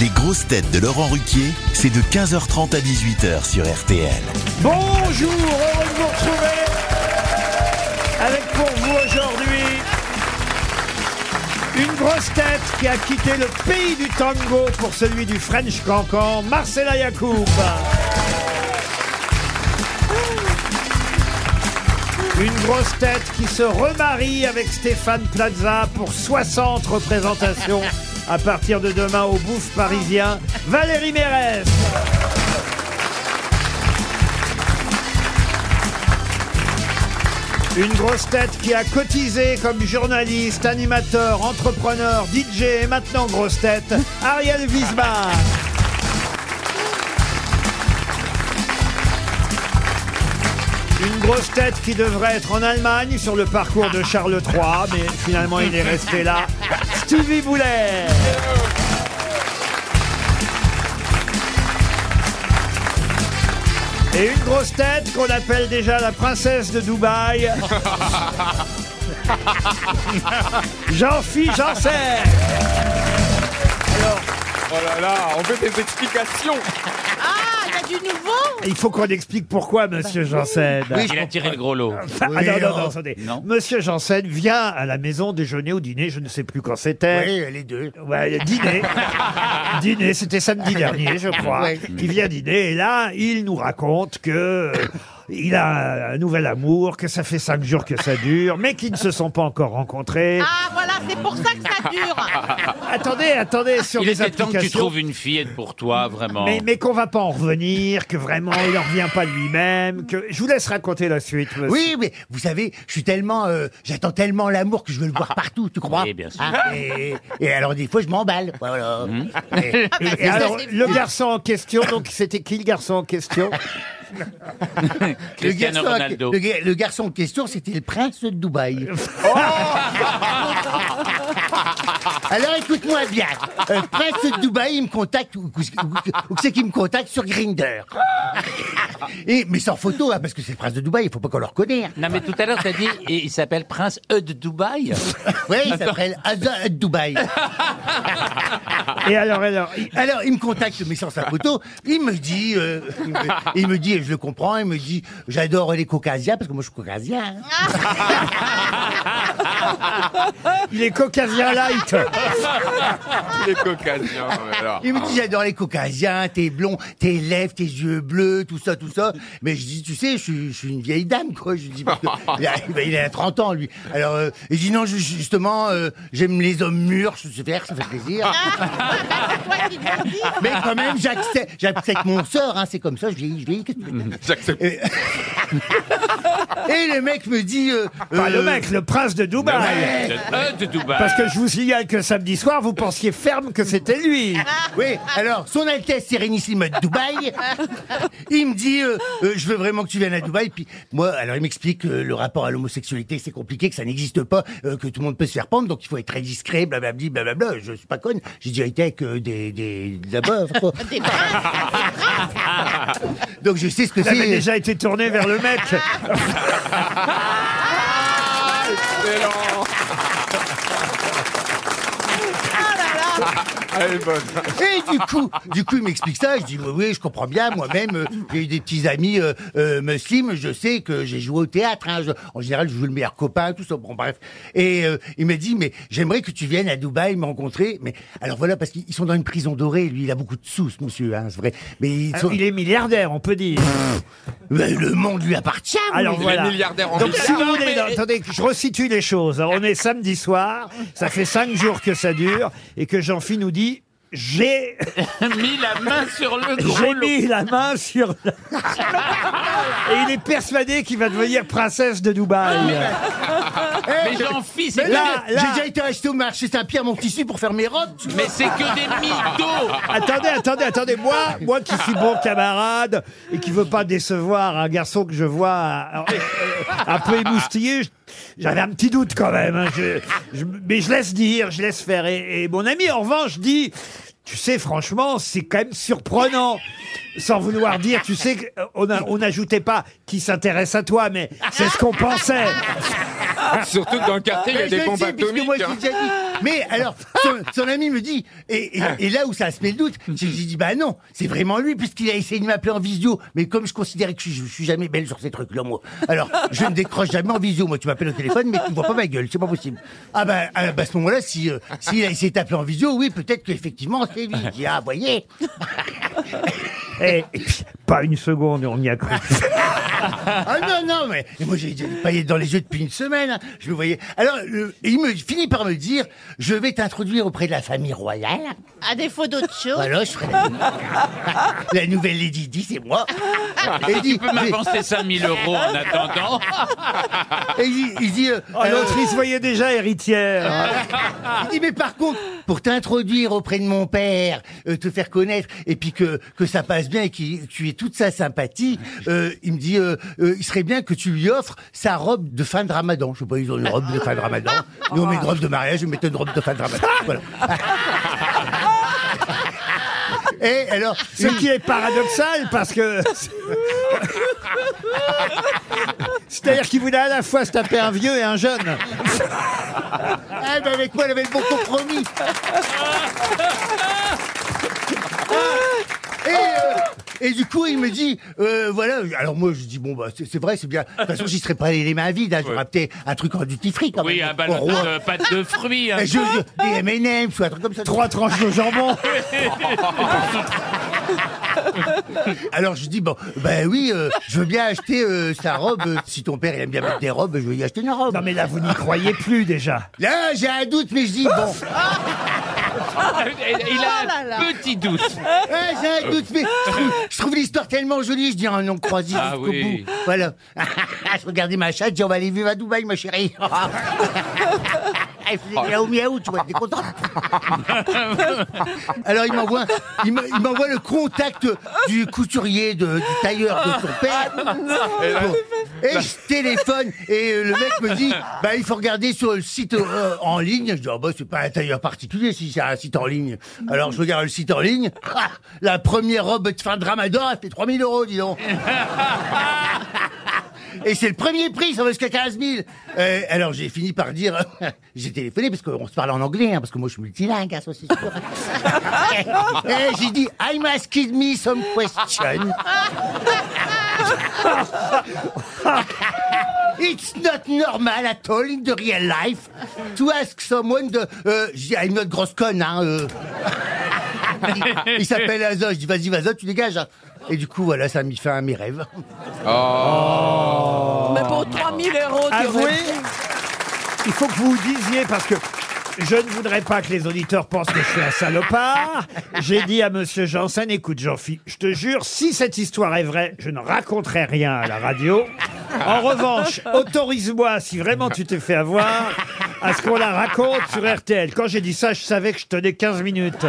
Les grosses têtes de Laurent Ruquier, c'est de 15h30 à 18h sur RTL. Bonjour, heureux de vous retrouver avec pour vous aujourd'hui une grosse tête qui a quitté le pays du tango pour celui du French Cancan, Marcela Yacoub. Une grosse tête qui se remarie avec Stéphane Plaza pour 60 représentations à partir de demain au Bouffe parisien, Valérie Mérès. Une grosse tête qui a cotisé comme journaliste, animateur, entrepreneur, DJ et maintenant grosse tête, Ariel Wiesbach. Une grosse tête qui devrait être en Allemagne sur le parcours de Charles III, mais finalement il est resté là. Stevie Boulet. Et une grosse tête qu'on appelle déjà la princesse de Dubaï. Jean-Philippe Janssen. Oh là là, on veut des explications. Ah, il y a du nouveau Il faut qu'on explique pourquoi, monsieur Janssen. Il a tiré le gros lot. Ah, non, non, non, attendez. Non. Monsieur Janssen vient à la maison déjeuner ou dîner, je ne sais plus quand c'était. Oui, les deux. Ouais, dîner. dîner, c'était samedi dernier, je crois. Ouais. Il vient dîner et là, il nous raconte que euh, il a un nouvel amour, que ça fait cinq jours que ça dure, mais qu'ils ne se sont pas encore rencontrés. Ah, voilà, c'est pour ça que ça dure Attendez, attendez, sur Il les était temps que tu applications. trouves une fillette pour toi, vraiment. Mais, mais qu'on va pas en revenir, que vraiment il en revient pas de lui-même, que je vous laisse raconter la suite. monsieur. Oui, mais vous savez, je suis tellement, euh, j'attends tellement l'amour que je veux le voir partout, tu comprends Oui, bien sûr. Ah, et, et alors des fois, je m'emballe. Voilà. Et- Et, et Mais ça, alors, le garçon en question, donc c'était qui le garçon en question? le, Cristiano garçon, Ronaldo. le ga- le garçon en question, c'était le prince de Dubaï. Alors écoute-moi bien. Euh, Le prince de Dubaï, il me contacte, ou, ou- ou- ou c'est qu'il me contacte sur Grinder. Et mais sans photo, hein, parce que c'est le prince de Dubaï, il faut pas qu'on le reconnaisse. Non, mais tout à l'heure, t'as dit, et il s'appelle Prince E de Dubaï. Oui, il s'appelle Azza de Dubaï. Et alors, alors, il- Alors, il me contacte, mais sans sa photo. Il me dit, euh, il, me, il me dit, et je le comprends, il me dit, j'adore les caucasiens, parce que moi je suis caucasien. hein. il est caucasien light. Les caucasiens. alors. Il me dit, j'adore les caucasiens, t'es blond, tes lèvres, tes yeux bleus, tout ça, tout ça. Mais je dis, tu sais, je suis, je suis une vieille dame, quoi. Je dis, parce que il, a, il a 30 ans, lui. Alors, euh, il dit, non, je- justement, euh, j'aime les hommes mûrs, je sais faire, ça fait plaisir. Dis Mais quand même, j'accepte, j'accepte mon sort, hein, c'est comme ça, je vieillis, je vieillis, qu'est-ce que tu veux J'accepte. Et, le mec me dit. euh, Pas le euh, mec, le prince de Dubaï. Le de Dubaï. Parce que je vous signale que samedi soir, vous pensiez ferme que c'était lui. Oui, alors, son Altesse Sérénissime de Dubaï, il me dit euh, euh, Je veux vraiment que tu viennes à Dubaï. Puis moi, alors, il m'explique que le rapport à l'homosexualité, c'est compliqué, que ça n'existe pas, euh, que tout le monde peut se faire pendre, donc il faut être très discret, blablabli, blablabla. Je suis pas conne, j'ai déjà été avec euh, des. des. de la beuve, quoi. Des princes Donc je sais ce que Vous avez c'est. déjà été tourné vers le mec. Excellent. Elle est bonne. Et du coup, du coup, il m'explique ça. Je dis oui, oui, je comprends bien. Moi-même, euh, j'ai eu des petits amis euh, euh, musulmans. Je sais que j'ai joué au théâtre. hein. Je- en général, je joue le meilleur copain, tout ça. Bon, bref. Et euh, il m'a dit, mais j'aimerais que tu viennes à Dubaï me rencontrer. Mais alors voilà, parce qu'ils sont dans une prison dorée. Lui, il a beaucoup de sous, ce monsieur, hein, c'est vrai. Mais ils sont- Il est milliardaire, on peut dire. Mais le monde lui appartient. Alors oui. voilà. milliardaire en Donc si milliards. vous voulez, non, attendez, que je resitue les choses. Alors, on est samedi soir, ça fait cinq jours que ça dure, et que Jean-Phi nous dit j'ai mis la main sur le gros j'ai lot. mis la main sur le- et il est persuadé qu'il va devenir princesse de Dubaï. Mais j'en c'est Mais que, là- J'ai déjà été acheter au marché Saint-Pierre mon tissu pour faire mes robes. tu mais c'est que des mythos. Attendez, attendez, attendez. Moi, moi qui suis bon camarade et qui veut pas décevoir un garçon que je vois euh, euh, un peu émoustillé, je- j'avais un petit doute quand même. hein. Je- je- mais je laisse dire, je laisse faire. Et, et mon ami, en revanche, dit, tu sais, franchement, c'est quand même surprenant. Sans vouloir dire, tu sais, qu'on a- on n'ajoutait pas qui s'intéresse à toi, mais c'est ce qu'on pensait. Surtout que dans le quartier, il y a des bombes atomiques. hein. l'ai déjà dit. Mais alors, son, son ami me dit, et, et- et là où ça se met le doute, j'ai j'ai dit, bah non, c'est vraiment lui, puisqu'il a essayé de m'appeler en visio. Mais comme je considérais que je, je suis jamais belle sur ces trucs-là, moi. Alors, je ne décroche jamais en visio. Moi, tu m'appelles au téléphone, mais tu ne vois pas ma gueule. C'est pas possible. Ah bah, ah bah, à ce moment-là, si, euh, s'il a essayé de t'appeler en visio, oui, peut-être qu'effectivement, c'est lui. Je dis, ah, voyez. Et, et puis, pas une seconde, on y a cru. Ah non, non, mais et moi j'ai des paillettes dans les yeux depuis une semaine. hein. Je le voyais. Alors, le- il me finit par me dire, je vais t'introduire auprès de la famille royale. À défaut d'autre chose. Voilà, je serai la, la nouvelle Lady Di, c'est moi. Et il dit, Tu peux m'avancer 5000 euros en attendant et il dit, il dit, euh, Oh, l'autre, il se voyait déjà héritière. il dit, mais par contre, pour t'introduire auprès de mon père, euh, te faire connaître, et puis que, que ça passe bien et que tu aies toute sa sympathie, euh, il me dit, euh, euh, il serait bien que tu lui offres sa robe de fin de ramadan. Je sais pas, ils ont une robe de fin de ramadan. Nous, on met une robe de mariage, je mettais une robe de fin de ramadan. Voilà. Et alors, Ce qui est paradoxal parce que. C'est-à-dire qu'il voulait à la fois se taper un vieux et un jeune. Ah, ben avec moi, elle avait le bon compromis. Et, euh, et du coup, il me dit, euh, voilà. Alors moi, je dis bon bah c'est c'est vrai, c'est bien. De toute façon, j'y serais pas allé les mains vides. Hein, J'aurais peut-être un truc en duty free quand Oui, même. un Au ballon roi. de pâte de fruits. hein. Et je, je- des M&M's ou un truc comme ça. Trois tranches de jambon. Alors je dis bon, ben oui, euh, je veux bien acheter euh, sa robe. Euh, Si ton père il aime bien mettre des robes, je vais lui acheter une robe. Non mais là, vous n'y croyez plus déjà. Là, j'ai un doute, mais je dis bon. Il a Oh un petit doute. Ouais, j'ai un doute, mais je trouve, je trouve l'histoire tellement jolie, je dis un nom croisé Ah jusqu'au oui. bout. Voilà. je regardais ma chatte, je dis on va aller vivre à Dubaï, ma chérie. Elle faisait miaou miaou, tu vois, t'es content. Alors il m'envoie, il me- il m'envoie le contact du couturier, de, du tailleur de son père. Bon. Et je téléphone et le mec me dit, bah il faut regarder sur le site euh, en ligne. Je dis, oh, bah c'est pas un tailleur particulier si c'est un site en ligne. Alors je regarde le site en ligne. Ah, la première robe de fin de ramadan, elle fait 3000 euros, dis donc. Et c'est le premier prix, ça va jusqu'à 15 000. Euh, alors j'ai fini par dire, j'ai téléphoné parce qu'on se parle en anglais, hein, parce que moi je suis multilingue, hein, ça c'est j'ai dit, I'm asking me some question. It's not normal at all in the real life to ask someone de... Euh, I'm not grosse conne, hein. Euh. il, s'appelle Azo, je dis vas-y Vazo, tu dégages. Et du coup, voilà, ça a mis fin à mes rêves. Oh 1000 euros. il faut que vous disiez parce que. Je ne voudrais pas que les auditeurs pensent que je suis un salopard. J'ai dit à Monsieur Janssen, écoute Jean-Philippe, je te jure, si cette histoire est vraie, je ne raconterai rien à la radio. En revanche, autorise-moi, si vraiment tu t'es fait avoir, à ce qu'on la raconte sur RTL. Quand j'ai dit ça, je savais que je tenais 15 minutes.